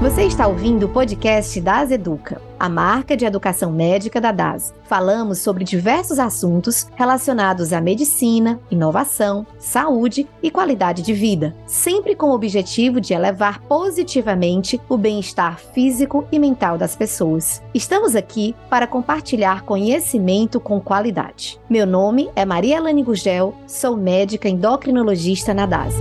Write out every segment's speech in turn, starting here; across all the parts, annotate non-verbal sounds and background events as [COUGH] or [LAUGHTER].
Você está ouvindo o podcast Das Educa, a marca de educação médica da DAS. Falamos sobre diversos assuntos relacionados à medicina, inovação, saúde e qualidade de vida, sempre com o objetivo de elevar positivamente o bem-estar físico e mental das pessoas. Estamos aqui para compartilhar conhecimento com qualidade. Meu nome é Maria Elane Gugel, sou médica endocrinologista na DAS.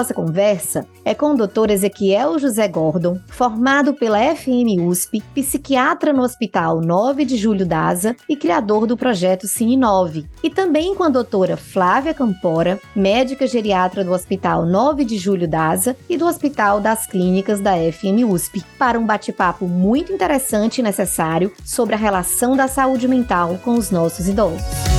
Nossa conversa é com o Dr. Ezequiel José Gordon, formado pela FM USP, psiquiatra no Hospital 9 de Julho DASA e criador do projeto Cine 9, e também com a doutora Flávia Campora, médica geriatra do Hospital 9 de Julho DASA e do Hospital das Clínicas da FM USP, para um bate-papo muito interessante e necessário sobre a relação da saúde mental com os nossos idosos.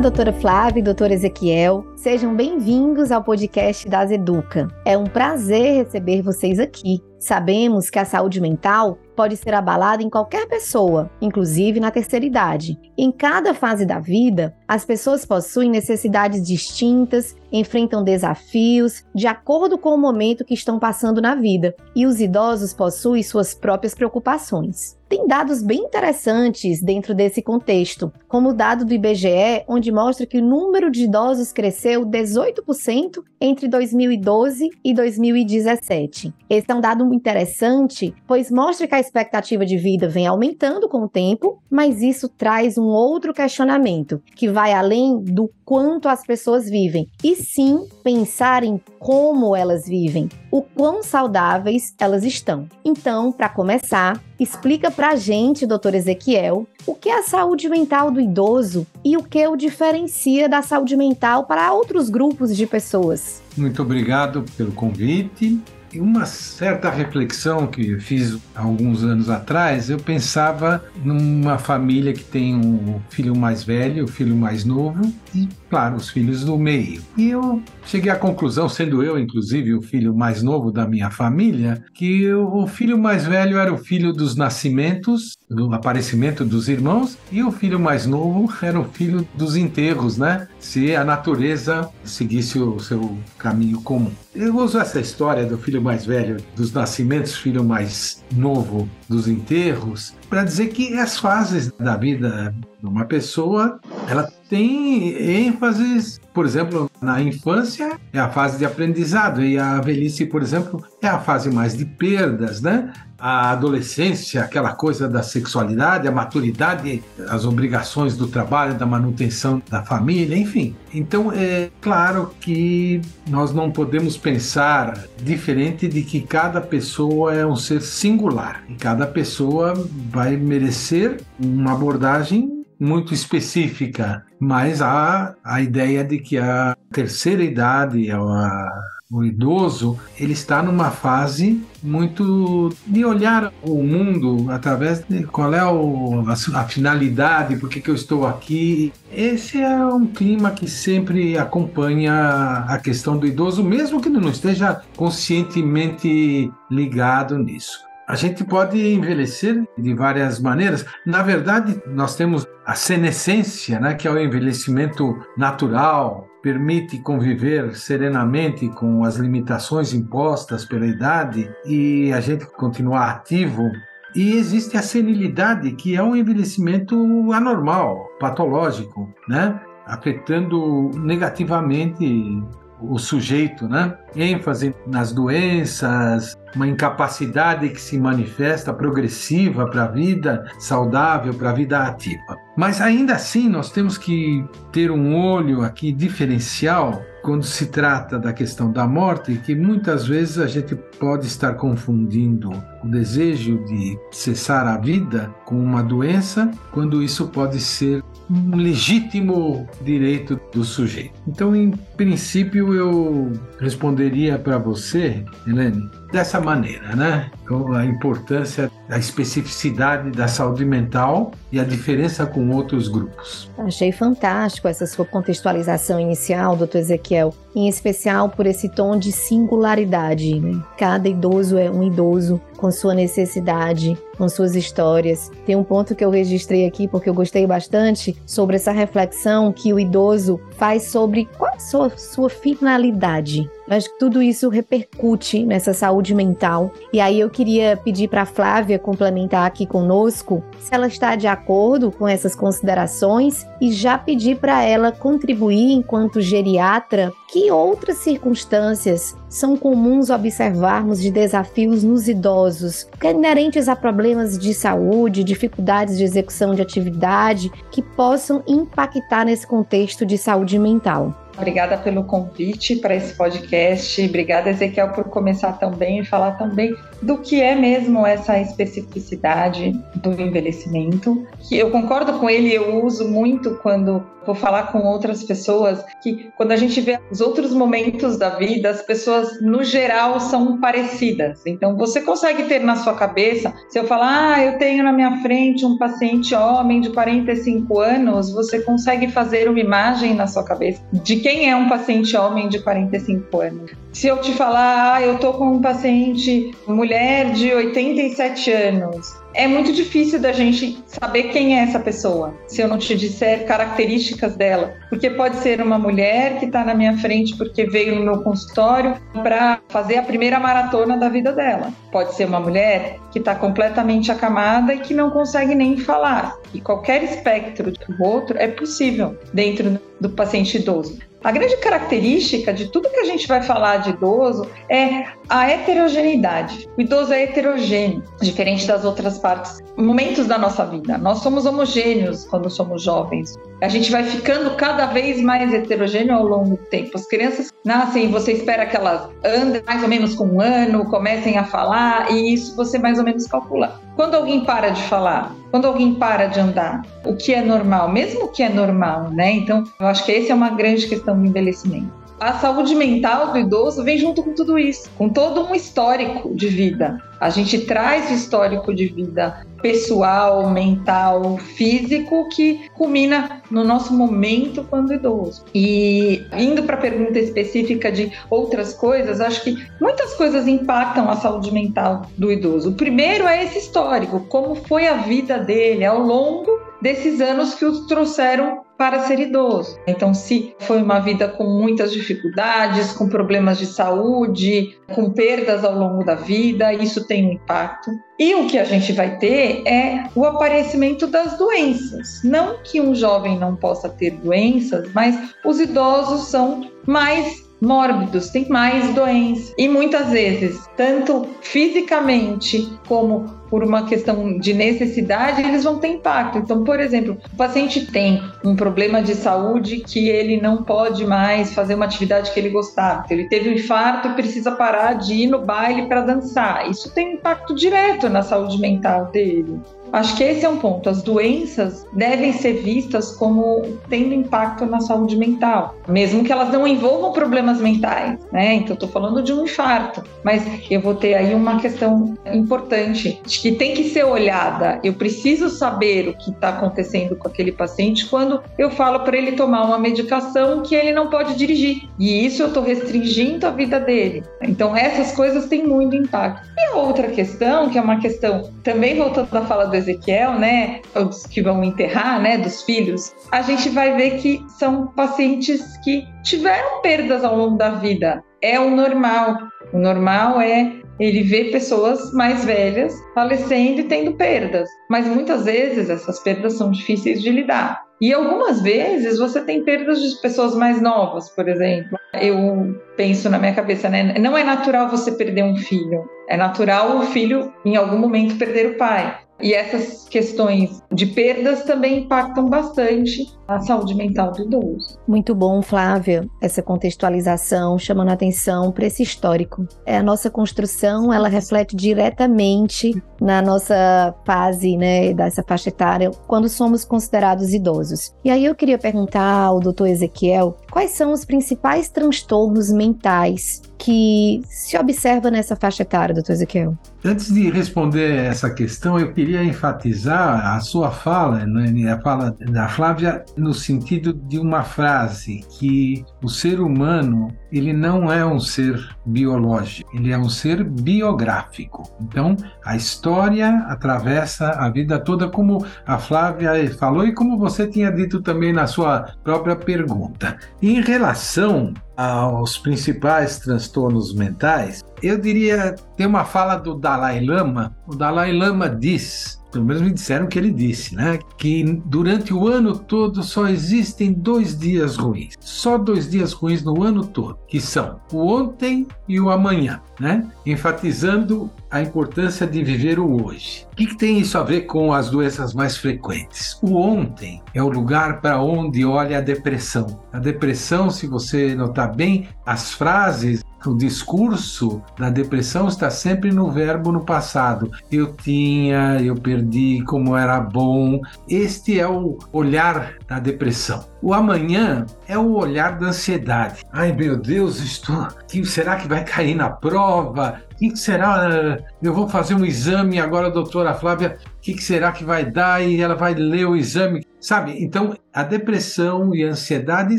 Doutora Flávia e doutor Ezequiel. Sejam bem-vindos ao podcast das Educa. É um prazer receber vocês aqui. Sabemos que a saúde mental pode ser abalada em qualquer pessoa, inclusive na terceira idade. Em cada fase da vida, as pessoas possuem necessidades distintas, enfrentam desafios de acordo com o momento que estão passando na vida, e os idosos possuem suas próprias preocupações. Tem dados bem interessantes dentro desse contexto, como o dado do IBGE, onde mostra que o número de idosos cresceu 18% entre 2012 e 2017. Esse é um dado interessante, pois mostra que a expectativa de vida vem aumentando com o tempo, mas isso traz um outro questionamento, que vai além do quanto as pessoas vivem, e sim pensar em como elas vivem, o quão saudáveis elas estão. Então, para começar, explica pra gente, doutor Ezequiel, o que é a saúde mental do idoso e o que o diferencia da saúde mental para outros grupos de pessoas. Muito obrigado pelo convite. Uma certa reflexão que fiz alguns anos atrás, eu pensava numa família que tem um filho mais velho, um filho mais novo e, claro, os filhos do meio. E eu cheguei à conclusão, sendo eu, inclusive, o filho mais novo da minha família, que o filho mais velho era o filho dos nascimentos, do aparecimento dos irmãos, e o filho mais novo era o filho dos enterros, né? Se a natureza seguisse o seu caminho comum. Eu uso essa história do filho mais velho dos nascimentos, filho mais novo dos enterros, para dizer que as fases da vida de uma pessoa, ela tem ênfases, por exemplo, na infância é a fase de aprendizado e a velhice, por exemplo, é a fase mais de perdas, né? A adolescência, aquela coisa da sexualidade, a maturidade, as obrigações do trabalho, da manutenção da família, enfim. Então é claro que nós não podemos pensar diferente de que cada pessoa é um ser singular e cada pessoa vai merecer uma abordagem muito específica, mas há a ideia de que a terceira idade, a, o idoso, ele está numa fase muito de olhar o mundo através de qual é o, a, a, finalidade, por que, que eu estou aqui. Esse é um clima que sempre acompanha a questão do idoso, mesmo que não esteja conscientemente ligado nisso. A gente pode envelhecer de várias maneiras. Na verdade, nós temos a senescência, né, que é o envelhecimento natural, permite conviver serenamente com as limitações impostas pela idade e a gente continuar ativo. E existe a senilidade, que é um envelhecimento anormal, patológico, né? afetando negativamente o sujeito, né? ênfase nas doenças, uma incapacidade que se manifesta progressiva para a vida saudável, para a vida ativa. Mas ainda assim, nós temos que ter um olho aqui diferencial quando se trata da questão da morte, que muitas vezes a gente pode estar confundindo o desejo de cessar a vida com uma doença, quando isso pode ser um legítimo direito do sujeito. Então, em princípio, eu responderia para você, Helene, dessa maneira, né? Então, a importância da especificidade da saúde mental e a diferença com outros grupos. Achei fantástico essa sua contextualização inicial, doutor Ezequiel, em especial por esse tom de singularidade. Né? Cada idoso é um idoso com sua necessidade, com suas histórias. Tem um ponto que eu registrei aqui porque eu gostei bastante sobre essa reflexão que o idoso faz sobre qual a sua, sua finalidade. Mas tudo isso repercute nessa saúde mental. E aí eu queria pedir para a Flávia complementar aqui conosco se ela está de acordo com essas considerações e já pedir para ela contribuir enquanto geriatra que outras circunstâncias são comuns observarmos de desafios nos idosos, é inerentes a problemas de saúde, dificuldades de execução de atividade que possam impactar nesse contexto de saúde mental. Obrigada pelo convite para esse podcast. Obrigada, Ezequiel, por começar tão bem e falar também do que é mesmo essa especificidade do envelhecimento. Que eu concordo com ele, eu uso muito quando vou falar com outras pessoas que quando a gente vê os outros momentos da vida, as pessoas no geral são parecidas. Então você consegue ter na sua cabeça, se eu falar, ah, eu tenho na minha frente um paciente homem de 45 anos, você consegue fazer uma imagem na sua cabeça de quem é um paciente homem de 45 anos. Se eu te falar, ah, eu tô com um paciente mulher de 87 anos, é muito difícil da gente saber quem é essa pessoa, se eu não te disser características dela. Porque pode ser uma mulher que está na minha frente porque veio no meu consultório para fazer a primeira maratona da vida dela. Pode ser uma mulher que está completamente acamada e que não consegue nem falar. E qualquer espectro do outro é possível dentro do paciente idoso. A grande característica de tudo que a gente vai falar de idoso é a heterogeneidade. O idoso é heterogêneo, diferente das outras partes, momentos da nossa vida. Nós somos homogêneos quando somos jovens. A gente vai ficando cada vez mais heterogêneo ao longo do tempo. As crianças nascem você espera que elas andem mais ou menos com um ano, comecem a falar, e isso você mais ou menos calcula. Quando alguém para de falar, quando alguém para de andar, o que é normal, mesmo o que é normal, né? Então, eu acho que essa é uma grande questão do envelhecimento a saúde mental do idoso vem junto com tudo isso, com todo um histórico de vida. A gente traz o histórico de vida pessoal, mental, físico que culmina no nosso momento quando idoso. E indo para a pergunta específica de outras coisas, acho que muitas coisas impactam a saúde mental do idoso. O primeiro é esse histórico, como foi a vida dele ao longo desses anos que os trouxeram para ser idoso. Então, se foi uma vida com muitas dificuldades, com problemas de saúde, com perdas ao longo da vida, isso tem um impacto. E o que a gente vai ter é o aparecimento das doenças. Não que um jovem não possa ter doenças, mas os idosos são mais mórbidos, têm mais doenças. E muitas vezes, tanto fisicamente como por uma questão de necessidade, eles vão ter impacto. Então, por exemplo, o paciente tem um problema de saúde que ele não pode mais fazer uma atividade que ele gostava. Então, ele teve um infarto e precisa parar de ir no baile para dançar. Isso tem impacto direto na saúde mental dele. Acho que esse é um ponto. As doenças devem ser vistas como tendo impacto na saúde mental, mesmo que elas não envolvam problemas mentais, né? Então, estou falando de um infarto, mas eu vou ter aí uma questão importante que tem que ser olhada. Eu preciso saber o que está acontecendo com aquele paciente quando eu falo para ele tomar uma medicação que ele não pode dirigir. E isso eu estou restringindo a vida dele. Então, essas coisas têm muito impacto. E a outra questão, que é uma questão também voltando à fala do Ezequiel, né, os que vão enterrar, né, dos filhos, a gente vai ver que são pacientes que tiveram perdas ao longo da vida. É o normal. O normal é ele ver pessoas mais velhas falecendo e tendo perdas. Mas muitas vezes essas perdas são difíceis de lidar. E algumas vezes você tem perdas de pessoas mais novas, por exemplo. Eu penso na minha cabeça, né? Não é natural você perder um filho. É natural o filho, em algum momento, perder o pai. E essas questões de perdas também impactam bastante a saúde mental do idoso. Muito bom, Flávia, essa contextualização chamando a atenção para esse histórico. É a nossa construção, ela reflete diretamente na nossa fase, né, dessa faixa etária, quando somos considerados idosos. E aí eu queria perguntar ao doutor Ezequiel quais são os principais transtornos mentais que se observa nessa faixa etária, doutor Ezequiel? Antes de responder essa questão, eu queria enfatizar a sua fala, né, a fala da Flávia, no sentido de uma frase que o ser humano ele não é um ser biológico, ele é um ser biográfico. Então, a história atravessa a vida toda, como a Flávia falou e como você tinha dito também na sua própria pergunta. Em relação aos principais transtornos mentais, eu diria, tem uma fala do Dalai Lama. O Dalai Lama diz pelo menos me disseram que ele disse, né? Que durante o ano todo só existem dois dias ruins. Só dois dias ruins no ano todo, que são o ontem e o amanhã, né? Enfatizando a importância de viver o hoje. O que, que tem isso a ver com as doenças mais frequentes? O ontem é o lugar para onde olha a depressão. A depressão, se você notar bem, as frases o discurso da depressão está sempre no verbo no passado. Eu tinha, eu perdi, como era bom. Este é o olhar da depressão. O amanhã é o olhar da ansiedade. Ai meu Deus, estou. Será que vai cair na prova? O que será? Eu vou fazer um exame agora, doutora Flávia. O que será que vai dar? E ela vai ler o exame. Sabe? Então, a depressão e a ansiedade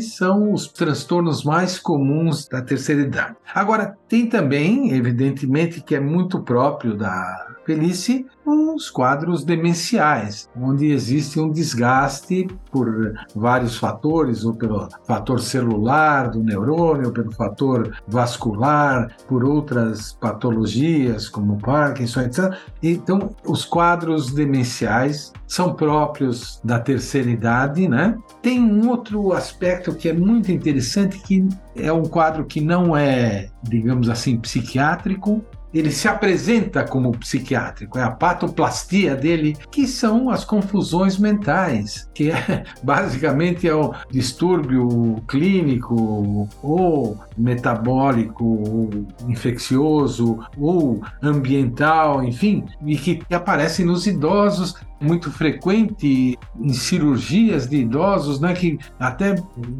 são os transtornos mais comuns da terceira idade. Agora, tem também, evidentemente, que é muito próprio da velhice, os quadros demenciais, onde existe um desgaste por vários fatores, ou pelo fator celular do neurônio, pelo fator vascular, por outras patologias como Parkinson, etc. Então, os quadros demenciais são próprios da terceira idade, né? Tem um outro aspecto que é muito interessante, que é um quadro que não é, digamos assim, psiquiátrico, ele se apresenta como psiquiátrico, é a patoplastia dele, que são as confusões mentais, que é [LAUGHS] basicamente é o distúrbio clínico ou metabólico, ou infeccioso ou ambiental, enfim, e que aparece nos idosos muito frequente em cirurgias de idosos, né, que até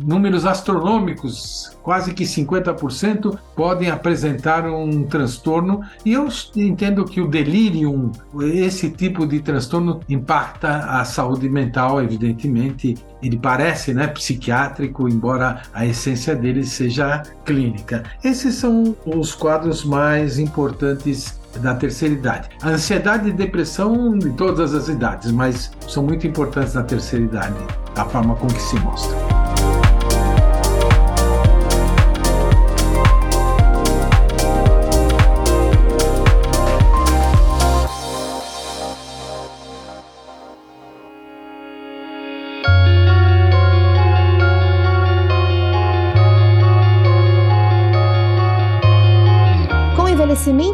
números astronômicos, quase que 50%, podem apresentar um transtorno. E eu entendo que o delírio, esse tipo de transtorno, impacta a saúde mental, evidentemente. Ele parece né, psiquiátrico, embora a essência dele seja clínica. Esses são os quadros mais importantes da terceira idade. A ansiedade e depressão em todas as idades, mas são muito importantes na terceira idade, a forma com que se mostra.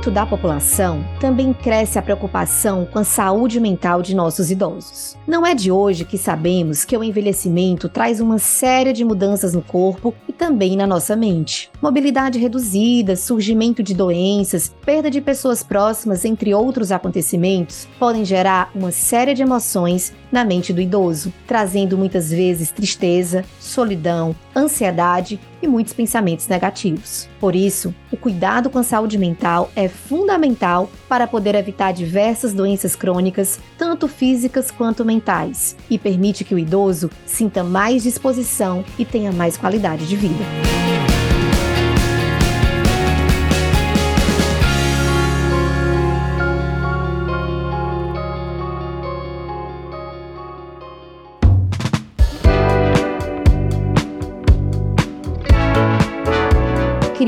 Envelhecimento da população, também cresce a preocupação com a saúde mental de nossos idosos. Não é de hoje que sabemos que o envelhecimento traz uma série de mudanças no corpo e também na nossa mente. Mobilidade reduzida, surgimento de doenças, perda de pessoas próximas, entre outros acontecimentos, podem gerar uma série de emoções na mente do idoso, trazendo muitas vezes tristeza, solidão, ansiedade e muitos pensamentos negativos. Por isso, o cuidado com a saúde mental é fundamental para poder evitar diversas doenças crônicas, tanto físicas quanto mentais, e permite que o idoso sinta mais disposição e tenha mais qualidade de vida.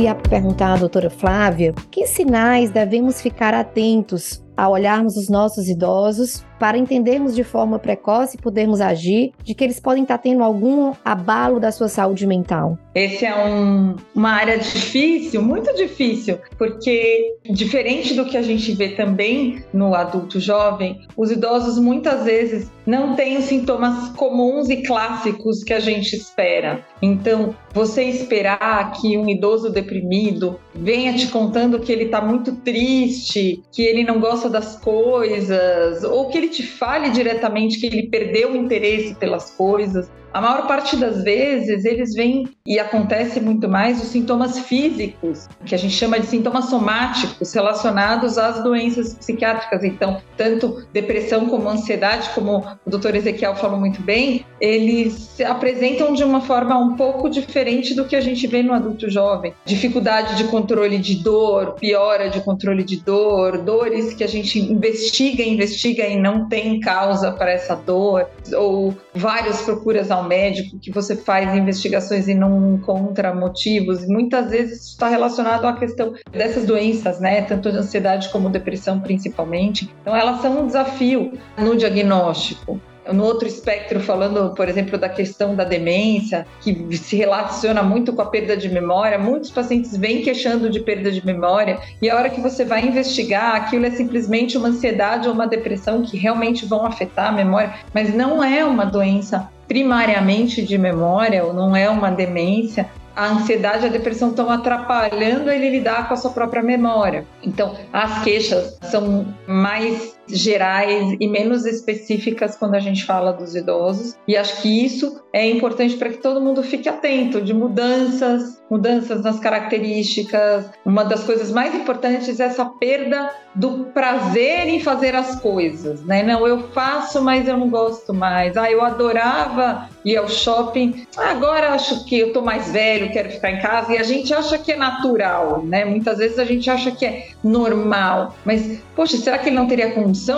Queria perguntar à doutora Flávia que sinais devemos ficar atentos a olharmos os nossos idosos para entendermos de forma precoce e podermos agir de que eles podem estar tendo algum abalo da sua saúde mental? Esse é um, uma área difícil, muito difícil, porque diferente do que a gente vê também no adulto jovem, os idosos muitas vezes não têm os sintomas comuns e clássicos que a gente espera. Então, você esperar que um idoso deprimido venha te contando que ele está muito triste, que ele não gosta das coisas, ou que ele te fale diretamente que ele perdeu o interesse pelas coisas, a maior parte das vezes eles vêm e acontece muito mais os sintomas físicos, que a gente chama de sintomas somáticos relacionados às doenças psiquiátricas. Então, tanto depressão como ansiedade, como o doutor Ezequiel falou muito bem, eles se apresentam de uma forma um pouco diferente do que a gente vê no adulto jovem. Dificuldade de controle de dor, piora de controle de dor, dores que a gente investiga, investiga e não tem causa para essa dor, ou várias procuras ao médico, que você faz investigações e não encontra motivos. Muitas vezes isso está relacionado à questão dessas doenças, né? Tanto de ansiedade como depressão, principalmente. Então, elas são um desafio no diagnóstico no outro espectro, falando, por exemplo, da questão da demência, que se relaciona muito com a perda de memória, muitos pacientes vêm queixando de perda de memória, e a hora que você vai investigar, aquilo é simplesmente uma ansiedade ou uma depressão que realmente vão afetar a memória, mas não é uma doença primariamente de memória, ou não é uma demência, a ansiedade e a depressão estão atrapalhando ele lidar com a sua própria memória. Então, as queixas são mais gerais e menos específicas quando a gente fala dos idosos. E acho que isso é importante para que todo mundo fique atento de mudanças, mudanças nas características. Uma das coisas mais importantes é essa perda do prazer em fazer as coisas, né? Não, eu faço, mas eu não gosto mais. Ah, eu adorava ir ao shopping. Agora acho que eu tô mais velho, quero ficar em casa. E a gente acha que é natural, né? Muitas vezes a gente acha que é normal. Mas, poxa, será que ele não teria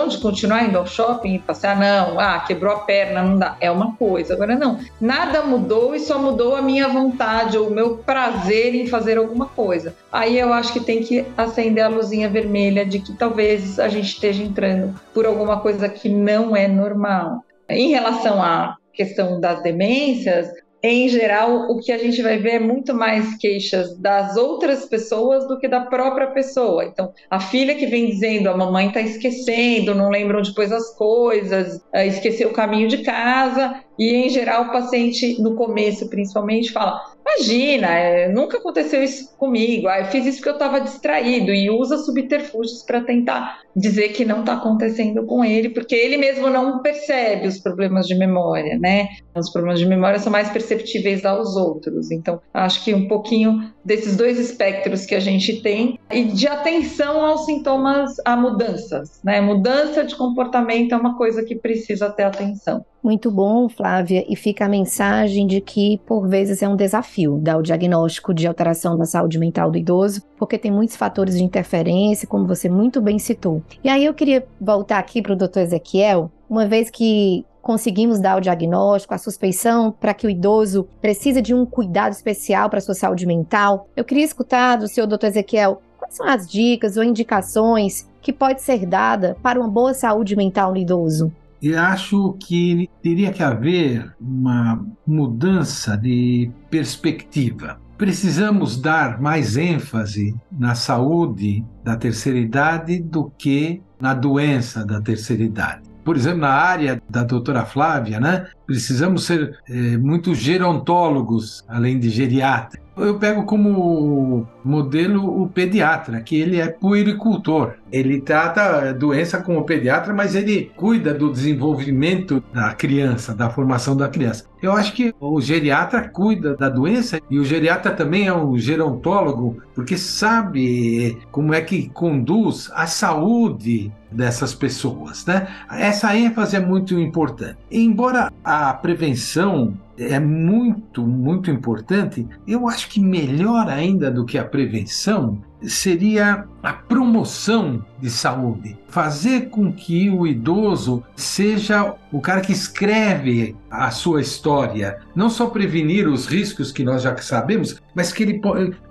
de continuar indo ao shopping e passear? Não, ah, quebrou a perna, não dá. É uma coisa. Agora, não. Nada mudou e só mudou a minha vontade ou o meu prazer em fazer alguma coisa. Aí eu acho que tem que acender a luzinha vermelha de que talvez a gente esteja entrando por alguma coisa que não é normal. Em relação à questão das demências, em geral, o que a gente vai ver é muito mais queixas das outras pessoas do que da própria pessoa. Então, a filha que vem dizendo a mamãe está esquecendo, não lembra onde pôs as coisas, eh, esqueceu o caminho de casa, e em geral o paciente, no começo principalmente, fala: Imagina, é, nunca aconteceu isso comigo. Ah, eu fiz isso porque eu estava distraído e usa subterfúgios para tentar dizer que não está acontecendo com ele, porque ele mesmo não percebe os problemas de memória, né? Os problemas de memória são mais perceptíveis aos outros. Então, acho que um pouquinho desses dois espectros que a gente tem e de atenção aos sintomas, a mudanças, né? Mudança de comportamento é uma coisa que precisa ter atenção. Muito bom, Flávia, e fica a mensagem de que, por vezes, é um desafio dar o diagnóstico de alteração da saúde mental do idoso, porque tem muitos fatores de interferência, como você muito bem citou. E aí eu queria voltar aqui para o doutor Ezequiel, uma vez que conseguimos dar o diagnóstico, a suspeição para que o idoso precisa de um cuidado especial para a sua saúde mental. Eu queria escutar do senhor doutor Ezequiel quais são as dicas ou indicações que pode ser dada para uma boa saúde mental no idoso. Eu acho que teria que haver uma mudança de perspectiva. Precisamos dar mais ênfase na saúde da terceira idade do que na doença da terceira idade. Por exemplo, na área da doutora Flávia, né? Precisamos ser é, muito gerontólogos, além de geriatras. Eu pego como modelo o pediatra, que ele é puericultor. Ele trata a doença como pediatra, mas ele cuida do desenvolvimento da criança, da formação da criança. Eu acho que o geriatra cuida da doença e o geriatra também é um gerontólogo, porque sabe como é que conduz a saúde dessas pessoas, né? Essa ênfase é muito importante. Embora a prevenção é muito, muito importante. Eu acho que melhor ainda do que a prevenção seria a promoção de saúde. Fazer com que o idoso seja o cara que escreve a sua história. Não só prevenir os riscos que nós já sabemos, mas que ele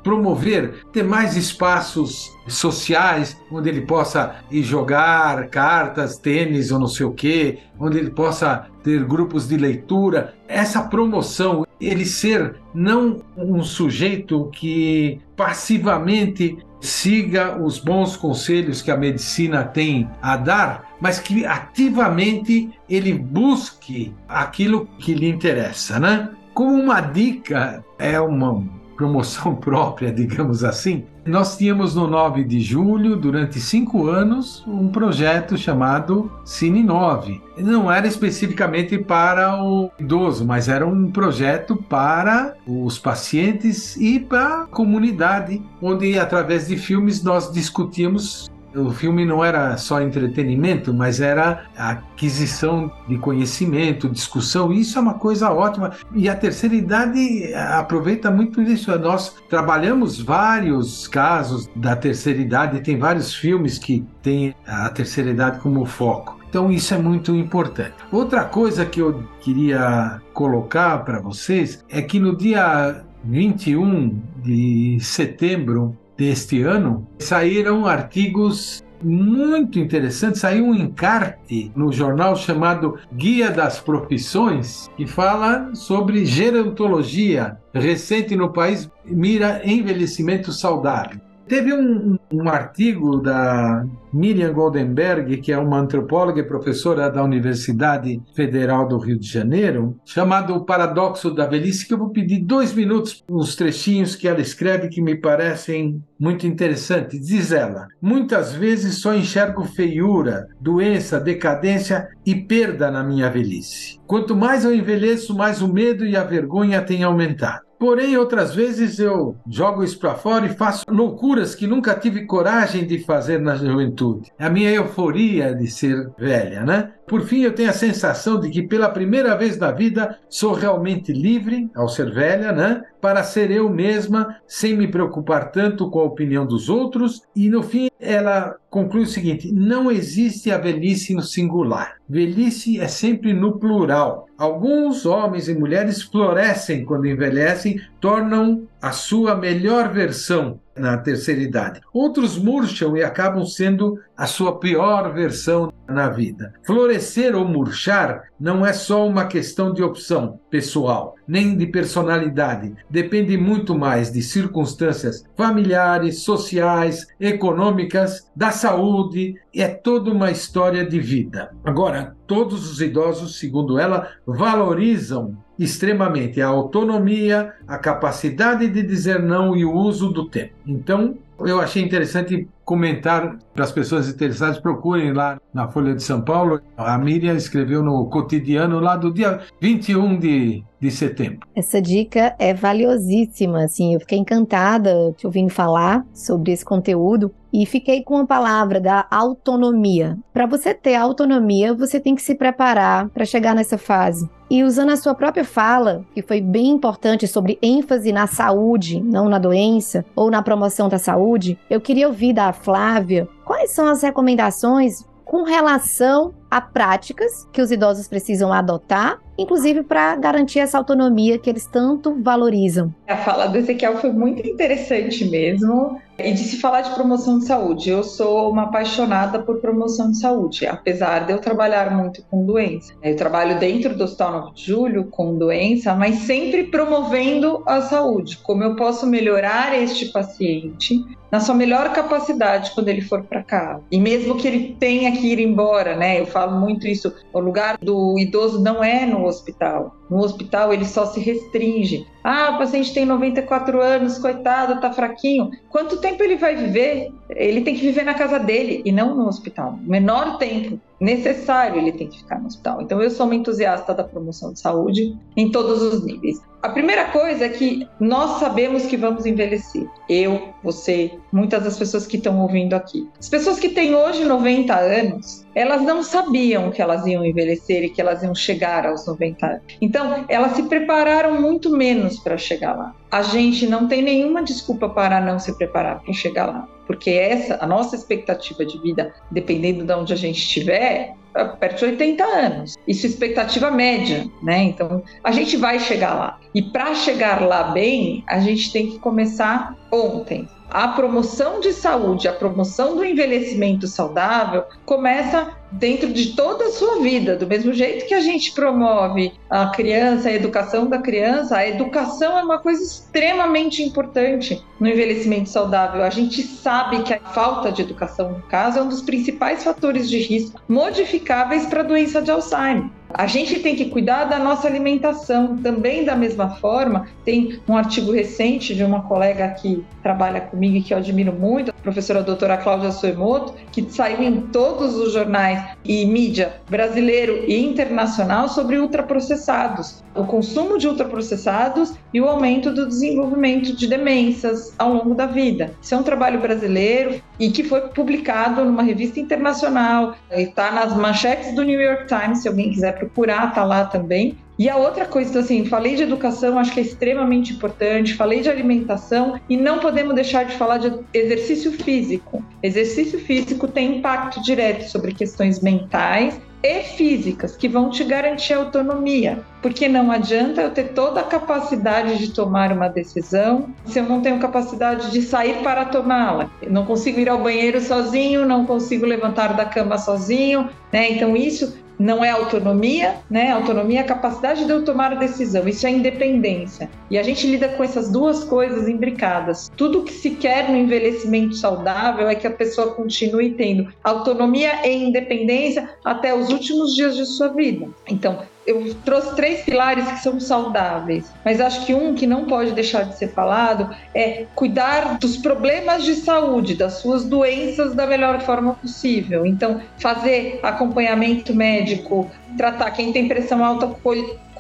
promover, ter mais espaços sociais onde ele possa ir jogar cartas, tênis ou não sei o quê, onde ele possa ter grupos de leitura. Essa promoção, ele ser não um sujeito que passivamente siga os bons conselhos que a medicina tem a dar, mas que ativamente ele busque aquilo que lhe interessa, né? Como uma dica, é uma promoção [LAUGHS] própria, digamos assim, nós tínhamos no 9 de julho, durante cinco anos, um projeto chamado Cine 9. Não era especificamente para o idoso, mas era um projeto para os pacientes e para a comunidade, onde através de filmes nós discutíamos o filme não era só entretenimento, mas era aquisição de conhecimento, discussão. Isso é uma coisa ótima. E a terceira idade aproveita muito isso. Nós trabalhamos vários casos da terceira idade, tem vários filmes que têm a terceira idade como foco. Então isso é muito importante. Outra coisa que eu queria colocar para vocês é que no dia 21 de setembro deste ano, saíram artigos muito interessantes. Saiu um encarte no jornal chamado Guia das Profissões, que fala sobre gerontologia recente no país, mira envelhecimento saudável. Teve um, um, artigo da Miriam Goldenberg, que é uma antropóloga e professora da Universidade Federal do Rio de Janeiro, chamado O Paradoxo da Velhice, que eu vou pedir dois minutos, uns trechinhos que ela escreve que me parecem muito interessantes. Diz ela: Muitas vezes só enxergo feiura, doença, decadência e perda na minha velhice. Quanto mais eu envelheço, mais o medo e a vergonha têm aumentado. Porém, outras vezes eu jogo isso para fora e faço loucuras que nunca tive coragem de fazer na juventude. A minha euforia de ser velha, né? Por fim, eu tenho a sensação de que pela primeira vez na vida sou realmente livre, ao ser velha, né? Para ser eu mesma, sem me preocupar tanto com a opinião dos outros. E no fim, ela conclui o seguinte: não existe a velhice no singular. Velhice é sempre no plural. Alguns homens e mulheres florescem quando envelhecem, tornam a sua melhor versão na terceira idade. Outros murcham e acabam sendo a sua pior versão na vida. Florescer ou murchar não é só uma questão de opção pessoal, nem de personalidade. Depende muito mais de circunstâncias familiares, sociais, econômicas, da saúde. É toda uma história de vida. Agora, todos os idosos, segundo ela, valorizam extremamente a autonomia, a capacidade de dizer não e o uso do tempo. Então, eu achei interessante comentar para as pessoas interessadas, procurem lá na Folha de São Paulo. A Miriam escreveu no cotidiano lá do dia 21 de, de setembro. Essa dica é valiosíssima, assim, eu fiquei encantada te ouvindo falar sobre esse conteúdo e fiquei com a palavra da autonomia. Para você ter autonomia, você tem que se preparar para chegar nessa fase. E usando a sua própria fala, que foi bem importante sobre ênfase na saúde, não na doença, ou na promoção da saúde, eu queria ouvir da Flávia quais são as recomendações com relação a práticas que os idosos precisam adotar, inclusive para garantir essa autonomia que eles tanto valorizam. A fala do Ezequiel foi muito interessante mesmo. E de se falar de promoção de saúde, eu sou uma apaixonada por promoção de saúde, apesar de eu trabalhar muito com doença. Eu trabalho dentro do Hospital 9 de Julho com doença, mas sempre promovendo a saúde, como eu posso melhorar este paciente na sua melhor capacidade quando ele for para casa. E mesmo que ele tenha que ir embora, né? Eu falo muito isso, o lugar do idoso não é no hospital. No hospital ele só se restringe. Ah, o paciente tem 94 anos, coitado, tá fraquinho. Quanto tempo ele vai viver? Ele tem que viver na casa dele e não no hospital. Menor tempo necessário, ele tem que ficar no hospital. Então, eu sou uma entusiasta da promoção de saúde em todos os níveis. A primeira coisa é que nós sabemos que vamos envelhecer. Eu, você, muitas das pessoas que estão ouvindo aqui. As pessoas que têm hoje 90 anos, elas não sabiam que elas iam envelhecer e que elas iam chegar aos 90 anos. Então, elas se prepararam muito menos para chegar lá. A gente não tem nenhuma desculpa para não se preparar para chegar lá, porque essa, a nossa expectativa de vida, dependendo de onde a gente estiver, é perto de 80 anos. Isso é expectativa média, né? Então, a gente vai chegar lá. E para chegar lá bem, a gente tem que começar ontem a promoção de saúde, a promoção do envelhecimento saudável começa dentro de toda a sua vida, do mesmo jeito que a gente promove a criança, a educação da criança, a educação é uma coisa extremamente importante no envelhecimento saudável. A gente sabe que a falta de educação, no caso, é um dos principais fatores de risco modificáveis para a doença de Alzheimer. A gente tem que cuidar da nossa alimentação também da mesma forma. Tem um artigo recente de uma colega que trabalha comigo e que eu admiro muito, a professora doutora Cláudia Suemoto, que saiu em todos os jornais e mídia brasileiro e internacional sobre ultraprocessados, o consumo de ultraprocessados e o aumento do desenvolvimento de demências ao longo da vida. Isso é um trabalho brasileiro e que foi publicado numa revista internacional, está nas manchetes do New York Times, se alguém quiser procurar, está lá também. E a outra coisa, então, assim, falei de educação, acho que é extremamente importante, falei de alimentação e não podemos deixar de falar de exercício físico. Exercício físico tem impacto direto sobre questões mentais e físicas que vão te garantir autonomia, porque não adianta eu ter toda a capacidade de tomar uma decisão se eu não tenho capacidade de sair para tomá-la. Não consigo ir ao banheiro sozinho, não consigo levantar da cama sozinho, né? Então isso não é autonomia, né? Autonomia é a capacidade de eu tomar a decisão, isso é independência. E a gente lida com essas duas coisas imbricadas. Tudo que se quer no envelhecimento saudável é que a pessoa continue tendo autonomia e independência até os últimos dias de sua vida. Então, eu trouxe três pilares que são saudáveis, mas acho que um que não pode deixar de ser falado é cuidar dos problemas de saúde, das suas doenças da melhor forma possível. Então, fazer acompanhamento médico, tratar quem tem pressão alta,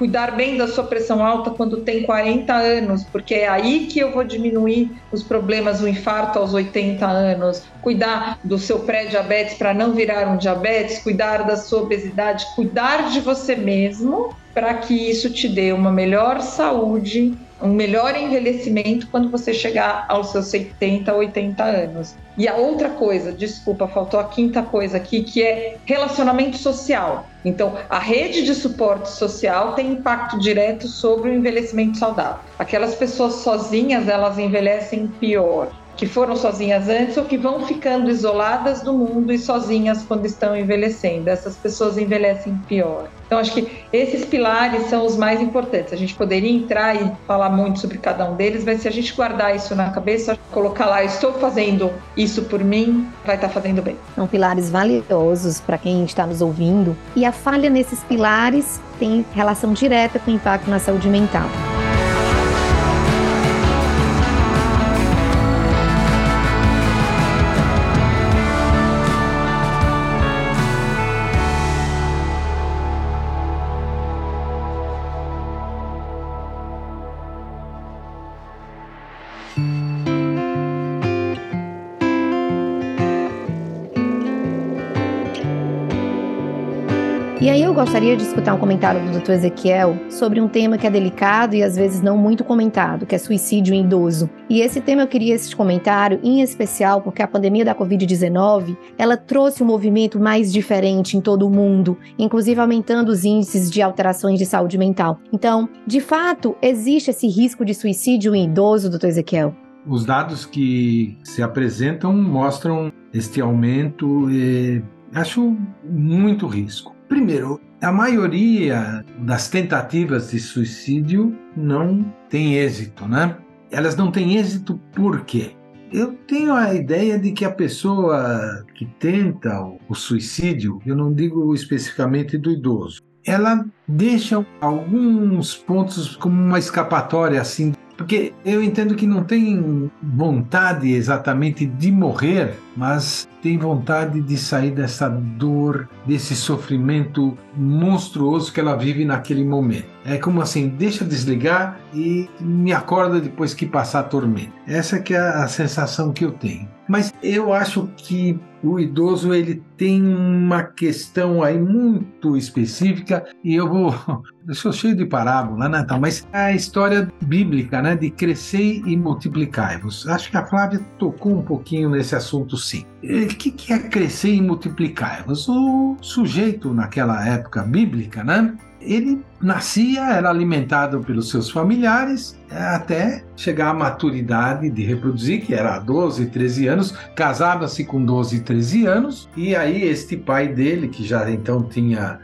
cuidar bem da sua pressão alta quando tem 40 anos, porque é aí que eu vou diminuir os problemas, o infarto aos 80 anos, cuidar do seu pré-diabetes para não virar um diabetes, cuidar da sua obesidade, cuidar de você mesmo para que isso te dê uma melhor saúde um melhor envelhecimento quando você chegar aos seus 70, 80 anos. E a outra coisa, desculpa, faltou a quinta coisa aqui, que é relacionamento social. Então, a rede de suporte social tem impacto direto sobre o envelhecimento saudável. Aquelas pessoas sozinhas, elas envelhecem pior que foram sozinhas antes ou que vão ficando isoladas do mundo e sozinhas quando estão envelhecendo. Essas pessoas envelhecem pior. Então, acho que esses pilares são os mais importantes. A gente poderia entrar e falar muito sobre cada um deles, mas se a gente guardar isso na cabeça, colocar lá, estou fazendo isso por mim, vai estar fazendo bem. São pilares valiosos para quem está nos ouvindo. E a falha nesses pilares tem relação direta com o impacto na saúde mental. Eu gostaria de escutar um comentário do Dr. Ezequiel sobre um tema que é delicado e às vezes não muito comentado, que é suicídio em idoso. E esse tema eu queria esse comentário em especial porque a pandemia da COVID-19, ela trouxe um movimento mais diferente em todo o mundo, inclusive aumentando os índices de alterações de saúde mental. Então, de fato, existe esse risco de suicídio em idoso, Dr. Ezequiel? Os dados que se apresentam mostram este aumento e acho muito risco. Primeiro, a maioria das tentativas de suicídio não tem êxito, né? Elas não têm êxito por quê? Eu tenho a ideia de que a pessoa que tenta o suicídio, eu não digo especificamente do idoso, ela deixa alguns pontos como uma escapatória assim. Porque eu entendo que não tem vontade exatamente de morrer, mas tem vontade de sair dessa dor, desse sofrimento monstruoso que ela vive naquele momento. É como assim, deixa desligar e me acorda depois que passar a tormenta. Essa que é a sensação que eu tenho. Mas eu acho que o idoso ele tem uma questão aí muito específica e eu vou eu sou cheio de parábola, né, então, mas a história bíblica, né, de crescer e multiplicai-vos. Acho que a Flávia tocou um pouquinho nesse assunto, sim. O que é crescer e multiplicar-vos? O sujeito naquela época bíblica, né, ele nascia, era alimentado pelos seus familiares até chegar à maturidade de reproduzir, que era 12, 13 anos, casava-se com 12, 13 anos, e aí este pai dele, que já então tinha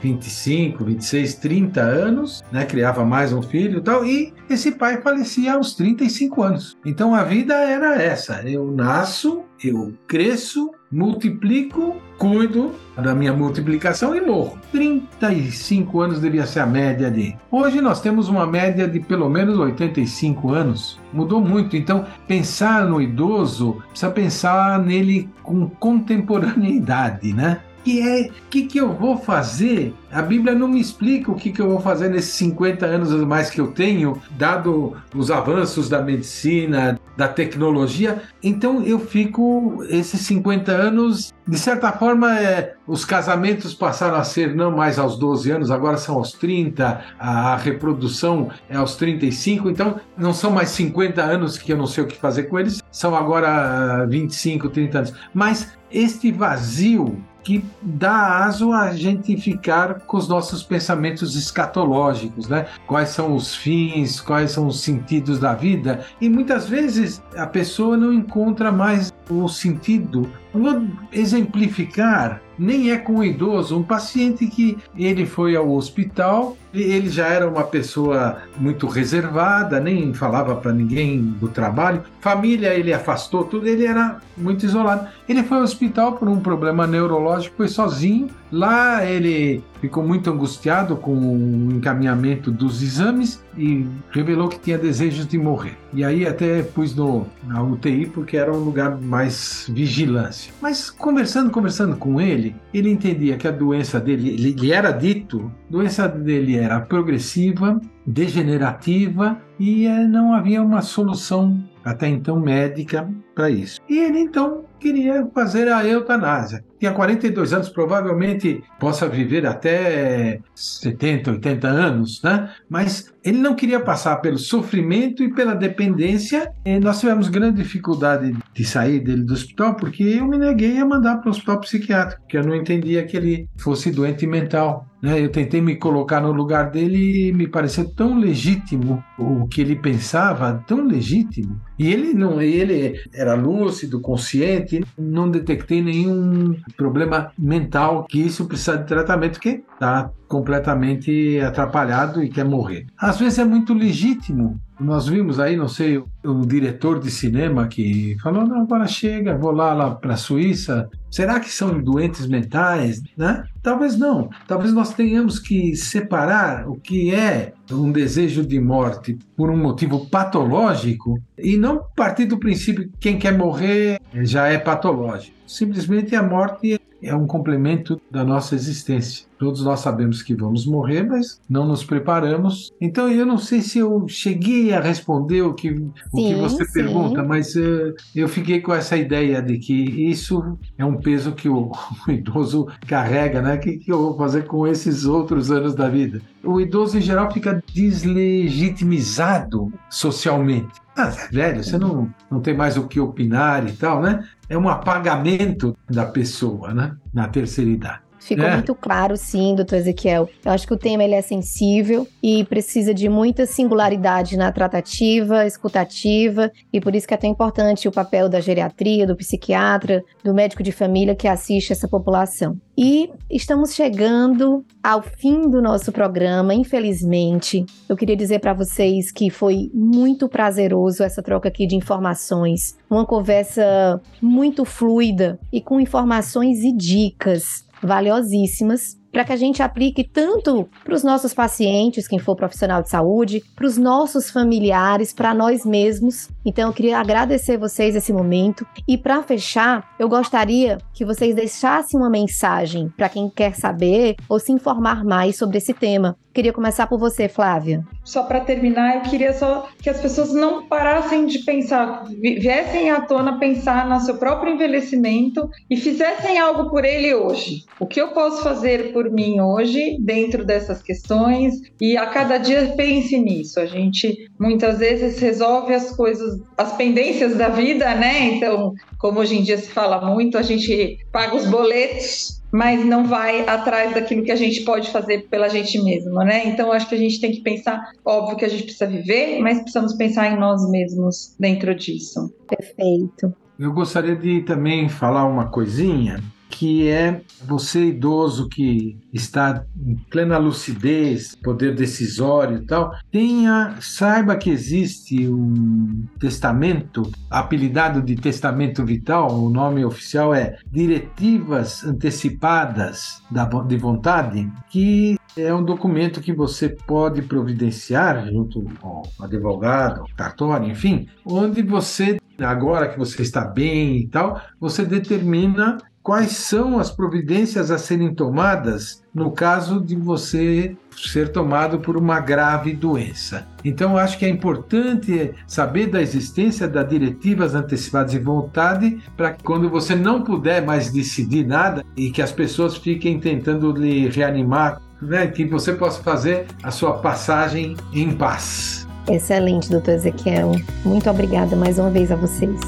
25, 26, 30 anos, né, criava mais um filho e tal, e esse pai falecia aos 35 anos. Então a vida era essa, eu nasço, eu cresço, multiplico, cuido da minha multiplicação e morro. 35 anos devia ser a média de. Hoje nós temos uma média de pelo menos 85 anos. Mudou muito. Então, pensar no idoso precisa pensar nele com contemporaneidade, né? que é o que, que eu vou fazer. A Bíblia não me explica o que, que eu vou fazer nesses 50 anos mais que eu tenho, dado os avanços da medicina, da tecnologia. Então eu fico esses 50 anos, de certa forma, é, os casamentos passaram a ser não mais aos 12 anos, agora são aos 30, a reprodução é aos 35, então não são mais 50 anos que eu não sei o que fazer com eles, são agora 25, 30 anos. Mas este vazio que dá aso a gente ficar com os nossos pensamentos escatológicos, né? Quais são os fins, quais são os sentidos da vida? E muitas vezes a pessoa não encontra mais o sentido. Vou exemplificar nem é com o idoso, um paciente que ele foi ao hospital, ele já era uma pessoa muito reservada, nem falava para ninguém do trabalho, família ele afastou tudo, ele era muito isolado. Ele foi ao hospital por um problema neurológico, foi sozinho. Lá ele ficou muito angustiado com o encaminhamento dos exames e revelou que tinha desejos de morrer. E aí até pus no, na UTI porque era um lugar mais vigilância. Mas conversando, conversando com ele, ele entendia que a doença dele, ele era dito, a doença dele era progressiva, degenerativa e eh, não havia uma solução até então médica para isso. E ele então queria fazer a eutanásia. Tinha 42 anos, provavelmente possa viver até 70, 80 anos, né? Mas ele não queria passar pelo sofrimento e pela dependência. E nós tivemos grande dificuldade de sair dele do hospital porque eu me neguei a mandar para o hospital psiquiátrico, porque eu não entendia que ele fosse doente mental. Né? Eu tentei me colocar no lugar dele e me pareceu tão legítimo o que ele pensava, tão legítimo. E ele não, ele era lúcido, consciente, não detectei nenhum problema mental que isso precisa de tratamento que está completamente atrapalhado e quer morrer. Às vezes é muito legítimo. Nós vimos aí, não sei, um diretor de cinema que falou: não, agora chega, vou lá, lá para a Suíça. Será que são doentes mentais? Né? Talvez não. Talvez nós tenhamos que separar o que é um desejo de morte por um motivo patológico e não partir do princípio que quem quer morrer já é patológico. Simplesmente a morte é um complemento da nossa existência. Todos nós sabemos que vamos morrer, mas não nos preparamos. Então eu não sei se eu cheguei a responder o que, sim, o que você sim. pergunta, mas uh, eu fiquei com essa ideia de que isso é um peso que o, [LAUGHS] o idoso carrega, né? O que, que eu vou fazer com esses outros anos da vida? O idoso em geral fica deslegitimizado socialmente. Ah, velho, você não, não tem mais o que opinar e tal, né? É um apagamento da pessoa, né? Na terceira idade. Ficou é. muito claro, sim, doutor Ezequiel. Eu acho que o tema ele é sensível e precisa de muita singularidade na tratativa, escutativa, e por isso que é tão importante o papel da geriatria, do psiquiatra, do médico de família que assiste essa população. E estamos chegando ao fim do nosso programa, infelizmente. Eu queria dizer para vocês que foi muito prazeroso essa troca aqui de informações, uma conversa muito fluida e com informações e dicas valiosíssimas para que a gente aplique tanto para os nossos pacientes, quem for profissional de saúde, para os nossos familiares, para nós mesmos. Então eu queria agradecer vocês esse momento e para fechar, eu gostaria que vocês deixassem uma mensagem para quem quer saber ou se informar mais sobre esse tema. Queria começar por você, Flávia. Só para terminar, eu queria só que as pessoas não parassem de pensar, viessem à tona pensar no seu próprio envelhecimento e fizessem algo por ele hoje. O que eu posso fazer por mim hoje dentro dessas questões e a cada dia pense nisso. A gente muitas vezes resolve as coisas, as pendências da vida, né? Então, como hoje em dia se fala muito, a gente paga os boletos mas não vai atrás daquilo que a gente pode fazer pela gente mesmo, né? Então acho que a gente tem que pensar, óbvio que a gente precisa viver, mas precisamos pensar em nós mesmos dentro disso. Perfeito. Eu gostaria de também falar uma coisinha que é você idoso que está em plena lucidez, poder decisório e tal, tenha, saiba que existe um testamento, apelidado de testamento vital, o nome oficial é Diretivas Antecipadas de Vontade, que é um documento que você pode providenciar junto com o advogado, cartório, enfim, onde você, agora que você está bem e tal, você determina quais são as providências a serem tomadas no caso de você ser tomado por uma grave doença. Então, acho que é importante saber da existência das diretivas antecipadas de vontade para que quando você não puder mais decidir nada e que as pessoas fiquem tentando lhe reanimar, né, que você possa fazer a sua passagem em paz. Excelente, doutor Ezequiel. Muito obrigada mais uma vez a vocês.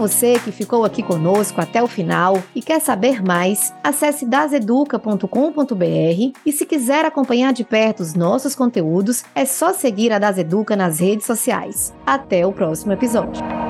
Você que ficou aqui conosco até o final e quer saber mais, acesse daseduca.com.br e se quiser acompanhar de perto os nossos conteúdos, é só seguir a Daseduca nas redes sociais. Até o próximo episódio.